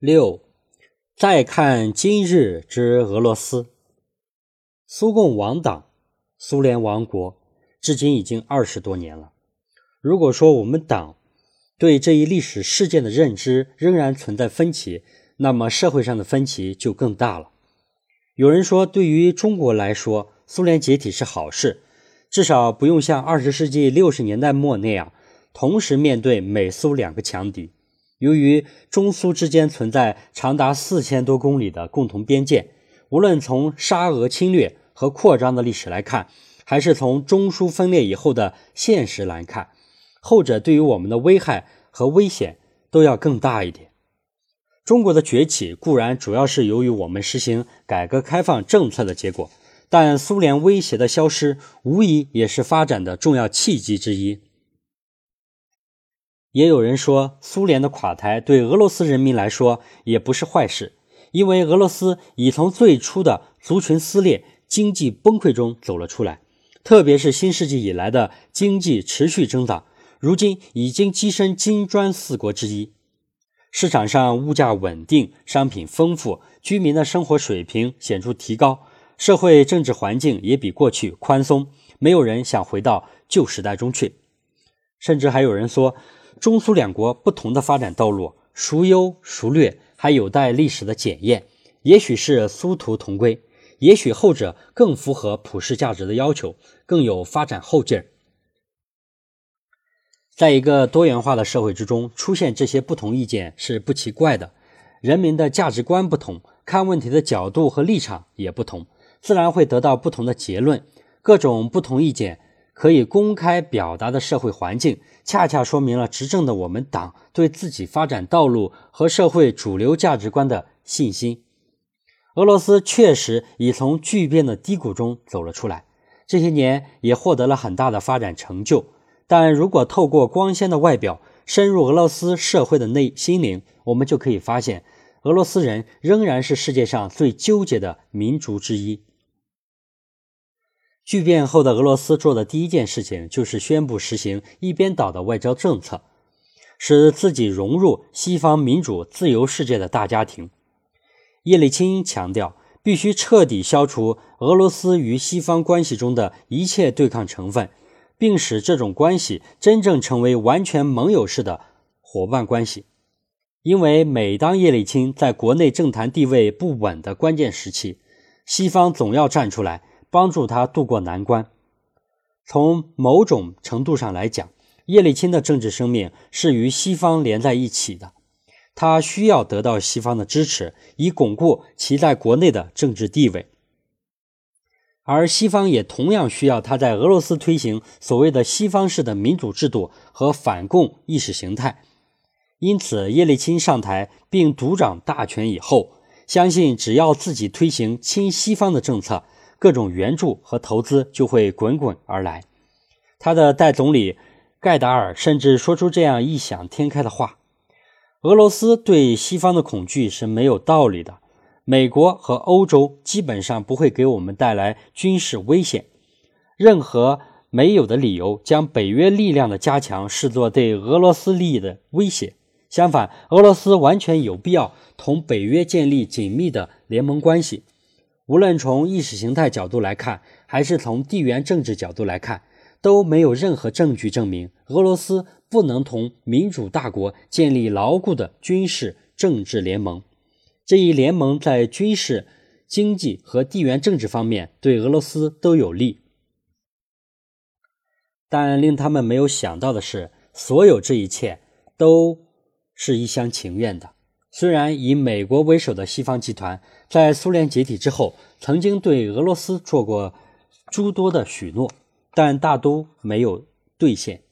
六，再看今日之俄罗斯，苏共亡党，苏联亡国，至今已经二十多年了。如果说我们党对这一历史事件的认知仍然存在分歧，那么社会上的分歧就更大了。有人说，对于中国来说，苏联解体是好事，至少不用像二十世纪六十年代末那样，同时面对美苏两个强敌。由于中苏之间存在长达四千多公里的共同边界，无论从沙俄侵略和扩张的历史来看，还是从中苏分裂以后的现实来看，后者对于我们的危害和危险都要更大一点。中国的崛起固然主要是由于我们实行改革开放政策的结果，但苏联威胁的消失无疑也是发展的重要契机之一。也有人说，苏联的垮台对俄罗斯人民来说也不是坏事，因为俄罗斯已从最初的族群撕裂、经济崩溃中走了出来，特别是新世纪以来的经济持续增长，如今已经跻身金砖四国之一。市场上物价稳定，商品丰富，居民的生活水平显著提高，社会政治环境也比过去宽松，没有人想回到旧时代中去，甚至还有人说。中苏两国不同的发展道路，孰优孰劣，还有待历史的检验。也许是殊途同归，也许后者更符合普世价值的要求，更有发展后劲儿。在一个多元化的社会之中，出现这些不同意见是不奇怪的。人民的价值观不同，看问题的角度和立场也不同，自然会得到不同的结论。各种不同意见。可以公开表达的社会环境，恰恰说明了执政的我们党对自己发展道路和社会主流价值观的信心。俄罗斯确实已从巨变的低谷中走了出来，这些年也获得了很大的发展成就。但如果透过光鲜的外表，深入俄罗斯社会的内心灵，我们就可以发现，俄罗斯人仍然是世界上最纠结的民族之一。巨变后的俄罗斯做的第一件事情就是宣布实行一边倒的外交政策，使自己融入西方民主自由世界的大家庭。叶利钦强调，必须彻底消除俄罗斯与西方关系中的一切对抗成分，并使这种关系真正成为完全盟友式的伙伴关系。因为每当叶利钦在国内政坛地位不稳的关键时期，西方总要站出来。帮助他渡过难关。从某种程度上来讲，叶利钦的政治生命是与西方连在一起的。他需要得到西方的支持，以巩固其在国内的政治地位。而西方也同样需要他在俄罗斯推行所谓的西方式的民主制度和反共意识形态。因此，叶利钦上台并独掌大权以后，相信只要自己推行亲西方的政策。各种援助和投资就会滚滚而来。他的代总理盖达尔甚至说出这样异想天开的话：“俄罗斯对西方的恐惧是没有道理的。美国和欧洲基本上不会给我们带来军事危险。任何没有的理由将北约力量的加强视作对俄罗斯利益的威胁。相反，俄罗斯完全有必要同北约建立紧密的联盟关系。”无论从意识形态角度来看，还是从地缘政治角度来看，都没有任何证据证明俄罗斯不能同民主大国建立牢固的军事政治联盟。这一联盟在军事、经济和地缘政治方面对俄罗斯都有利。但令他们没有想到的是，所有这一切都是一厢情愿的。虽然以美国为首的西方集团在苏联解体之后曾经对俄罗斯做过诸多的许诺，但大都没有兑现。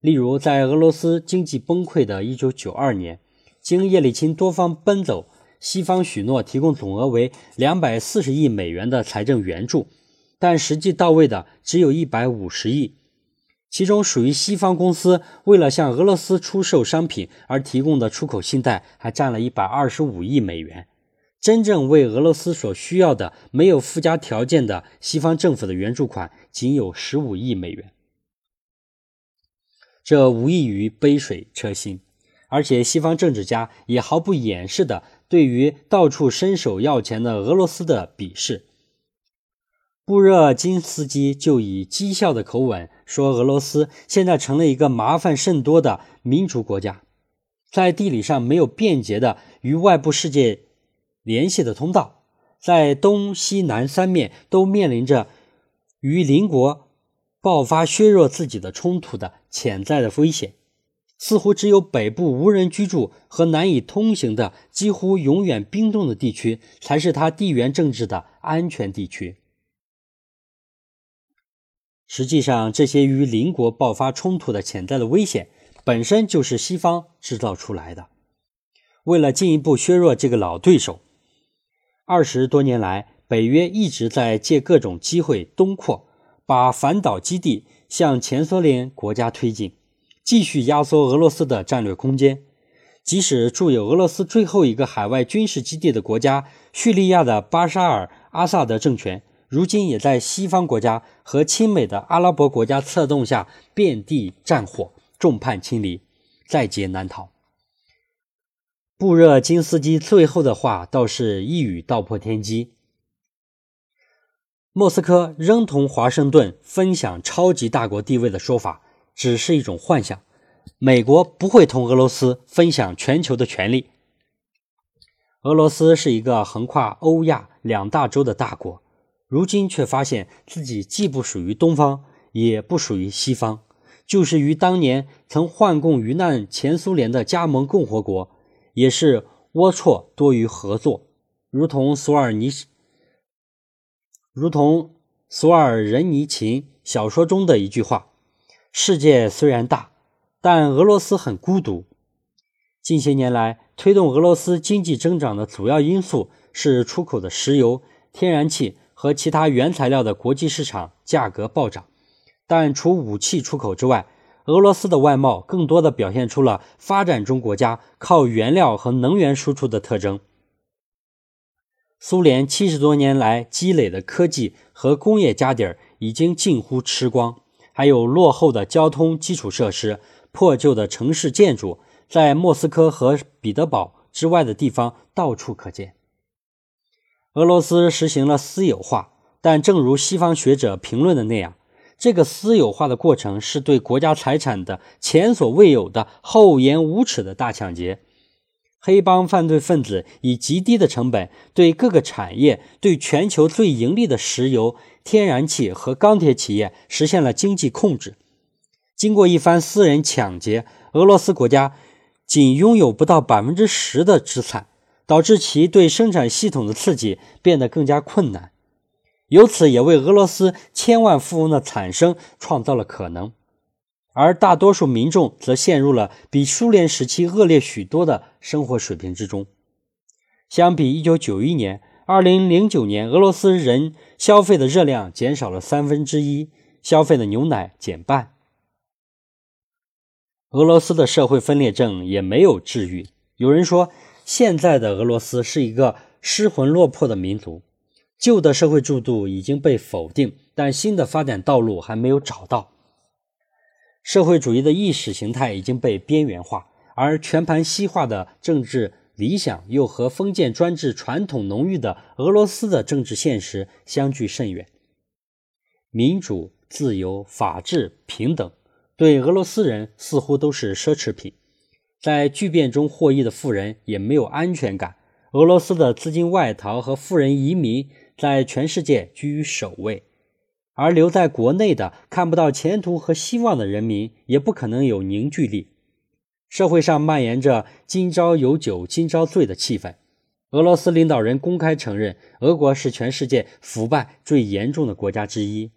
例如，在俄罗斯经济崩溃的1992年，经叶利钦多方奔走，西方许诺提供总额为240亿美元的财政援助，但实际到位的只有一百五十亿。其中属于西方公司为了向俄罗斯出售商品而提供的出口信贷还占了一百二十五亿美元，真正为俄罗斯所需要的没有附加条件的西方政府的援助款仅有十五亿美元，这无异于杯水车薪。而且西方政治家也毫不掩饰的对于到处伸手要钱的俄罗斯的鄙视。布热津斯基就以讥笑的口吻说：“俄罗斯现在成了一个麻烦甚多的民主国家，在地理上没有便捷的与外部世界联系的通道，在东西南三面都面临着与邻国爆发削弱自己的冲突的潜在的危险。”似乎只有北部无人居住和难以通行的、几乎永远冰冻的地区，才是它地缘政治的安全地区。实际上，这些与邻国爆发冲突的潜在的危险，本身就是西方制造出来的。为了进一步削弱这个老对手，二十多年来，北约一直在借各种机会东扩，把反导基地向前苏联国家推进。继续压缩俄罗斯的战略空间，即使驻有俄罗斯最后一个海外军事基地的国家叙利亚的巴沙尔·阿萨德政权，如今也在西方国家和亲美的阿拉伯国家策动下遍地战火，众叛亲离，在劫难逃。布热津斯基最后的话倒是一语道破天机：莫斯科仍同华盛顿分享超级大国地位的说法。只是一种幻想，美国不会同俄罗斯分享全球的权利。俄罗斯是一个横跨欧亚两大洲的大国，如今却发现自己既不属于东方，也不属于西方，就是与当年曾患共于难前苏联的加盟共和国，也是龌龊多于合作。如同索尔尼，如同索尔仁尼琴小说中的一句话。世界虽然大，但俄罗斯很孤独。近些年来，推动俄罗斯经济增长的主要因素是出口的石油、天然气和其他原材料的国际市场价格暴涨。但除武器出口之外，俄罗斯的外贸更多的表现出了发展中国家靠原料和能源输出的特征。苏联七十多年来积累的科技和工业家底儿已经近乎吃光。还有落后的交通基础设施、破旧的城市建筑，在莫斯科和彼得堡之外的地方到处可见。俄罗斯实行了私有化，但正如西方学者评论的那样，这个私有化的过程是对国家财产的前所未有的厚颜无耻的大抢劫。黑帮犯罪分子以极低的成本对各个产业、对全球最盈利的石油。天然气和钢铁企业实现了经济控制。经过一番私人抢劫，俄罗斯国家仅拥有不到百分之十的资产，导致其对生产系统的刺激变得更加困难。由此也为俄罗斯千万富翁的产生创造了可能，而大多数民众则陷入了比苏联时期恶劣许多的生活水平之中。相比一九九一年。二零零九年，俄罗斯人消费的热量减少了三分之一，消费的牛奶减半。俄罗斯的社会分裂症也没有治愈。有人说，现在的俄罗斯是一个失魂落魄的民族，旧的社会制度已经被否定，但新的发展道路还没有找到。社会主义的意识形态已经被边缘化，而全盘西化的政治。理想又和封建专制传统浓郁的俄罗斯的政治现实相距甚远。民主、自由、法治、平等，对俄罗斯人似乎都是奢侈品。在巨变中获益的富人也没有安全感。俄罗斯的资金外逃和富人移民在全世界居于首位，而留在国内的看不到前途和希望的人民也不可能有凝聚力。社会上蔓延着“今朝有酒今朝醉”的气氛。俄罗斯领导人公开承认，俄国是全世界腐败最严重的国家之一，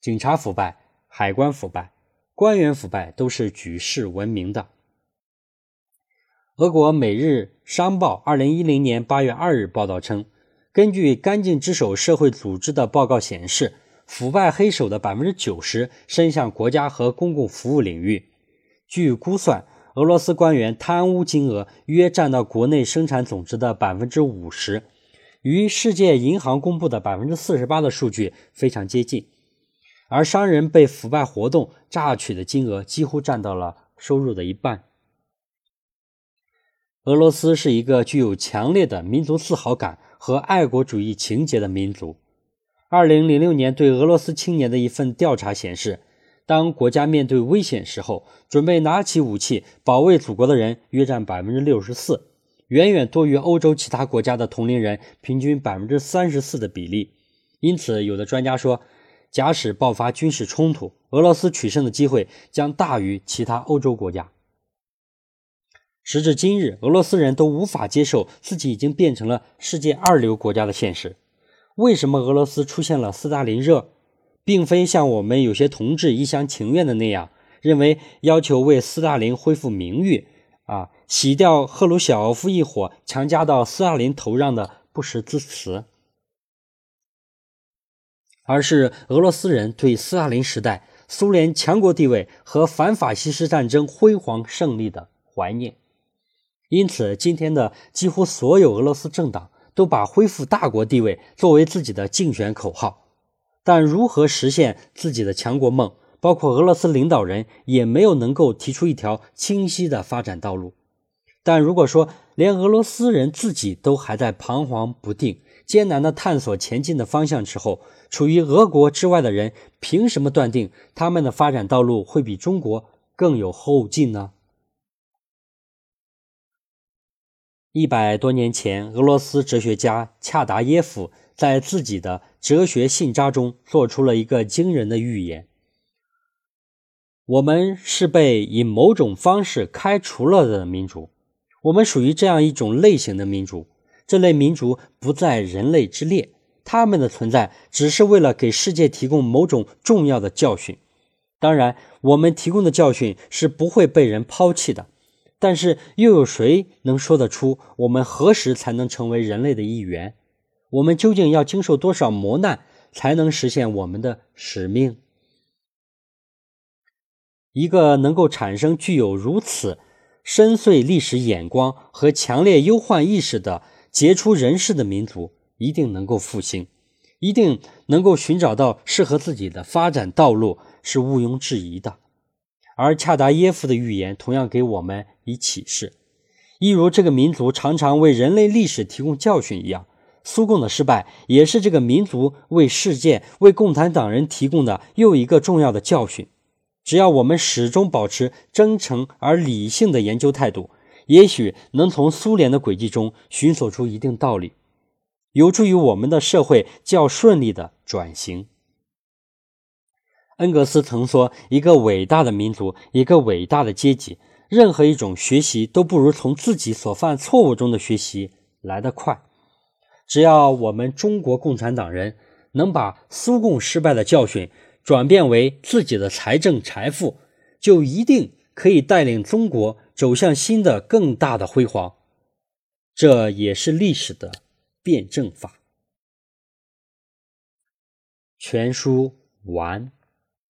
警察腐败、海关腐败、官员腐败都是举世闻名的。俄国《每日商报》二零一零年八月二日报道称，根据“干净之手”社会组织的报告显示，腐败黑手的百分之九十伸向国家和公共服务领域。据估算。俄罗斯官员贪污金额约占到国内生产总值的百分之五十，与世界银行公布的百分之四十八的数据非常接近。而商人被腐败活动榨取的金额几乎占到了收入的一半。俄罗斯是一个具有强烈的民族自豪感和爱国主义情节的民族。二零零六年对俄罗斯青年的一份调查显示，当国家面对危险时候，准备拿起武器保卫祖国的人约占百分之六十四，远远多于欧洲其他国家的同龄人平均百分之三十四的比例。因此，有的专家说，假使爆发军事冲突，俄罗斯取胜的机会将大于其他欧洲国家。时至今日，俄罗斯人都无法接受自己已经变成了世界二流国家的现实。为什么俄罗斯出现了斯大林热，并非像我们有些同志一厢情愿的那样认为，要求为斯大林恢复名誉，啊，洗掉赫鲁晓夫一伙强加到斯大林头上的不实之词，而是俄罗斯人对斯大林时代苏联强国地位和反法西斯战争辉煌胜利的怀念。因此，今天的几乎所有俄罗斯政党。都把恢复大国地位作为自己的竞选口号，但如何实现自己的强国梦，包括俄罗斯领导人也没有能够提出一条清晰的发展道路。但如果说连俄罗斯人自己都还在彷徨不定、艰难地探索前进的方向之后，处于俄国之外的人凭什么断定他们的发展道路会比中国更有后劲呢？一百多年前，俄罗斯哲学家恰达耶夫在自己的哲学信札中做出了一个惊人的预言：我们是被以某种方式开除了的民族，我们属于这样一种类型的民族。这类民族不在人类之列，他们的存在只是为了给世界提供某种重要的教训。当然，我们提供的教训是不会被人抛弃的。但是，又有谁能说得出我们何时才能成为人类的一员？我们究竟要经受多少磨难，才能实现我们的使命？一个能够产生具有如此深邃历史眼光和强烈忧患意识的杰出人士的民族，一定能够复兴，一定能够寻找到适合自己的发展道路，是毋庸置疑的。而恰达耶夫的预言同样给我们以启示，一如这个民族常常为人类历史提供教训一样，苏共的失败也是这个民族为世界、为共产党人提供的又一个重要的教训。只要我们始终保持真诚而理性的研究态度，也许能从苏联的轨迹中寻索出一定道理，有助于我们的社会较顺利的转型。恩格斯曾说：“一个伟大的民族，一个伟大的阶级，任何一种学习都不如从自己所犯错误中的学习来得快。只要我们中国共产党人能把苏共失败的教训转变为自己的财政财富，就一定可以带领中国走向新的更大的辉煌。这也是历史的辩证法。”全书完。